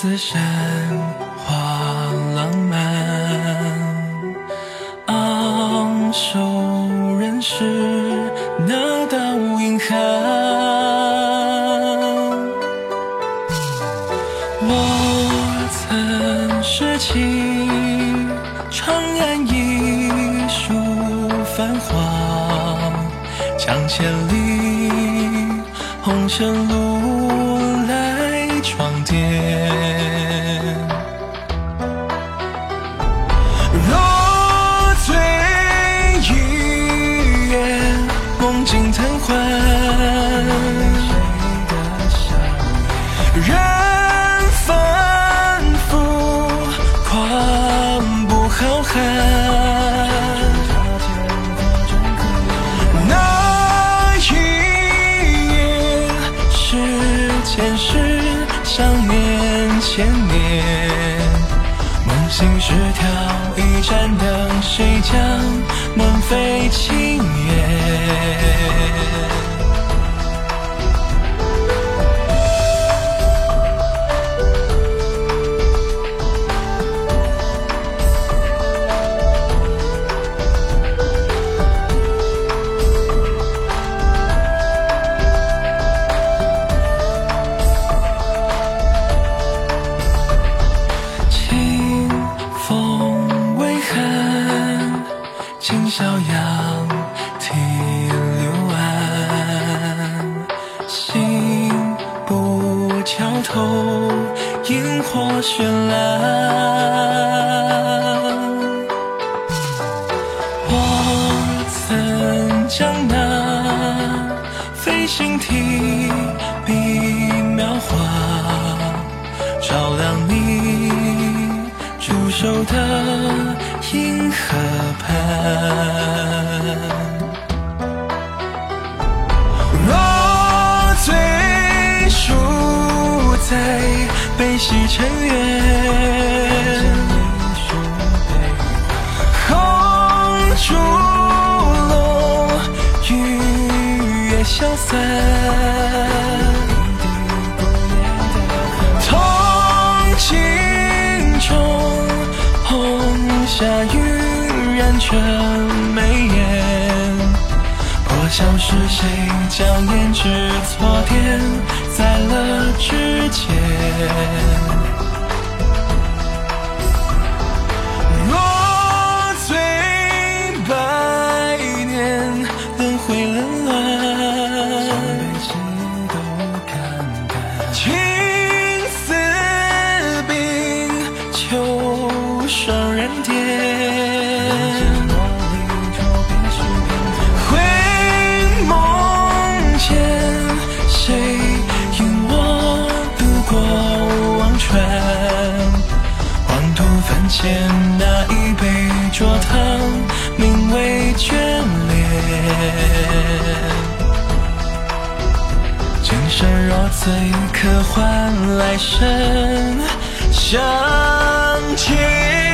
此山花浪漫，昂首人是那道银寒。我曾拾起长安一树繁花，将千里红尘路来装跌。梦境瘫痪。人反复，狂不浩瀚。那一夜，是前世，想念千年。梦醒时挑一盏灯，谁将门扉轻掩？头，萤火绚烂。我曾将那飞行体笔描画。照亮你驻守的银河畔。悲喜尘缘，红烛落，雨月消散。痛情中，红霞晕染成眉眼。破晓是谁将胭脂错点在了指尖？见那一杯浊汤，名为眷恋。今生若醉，可换来生相见。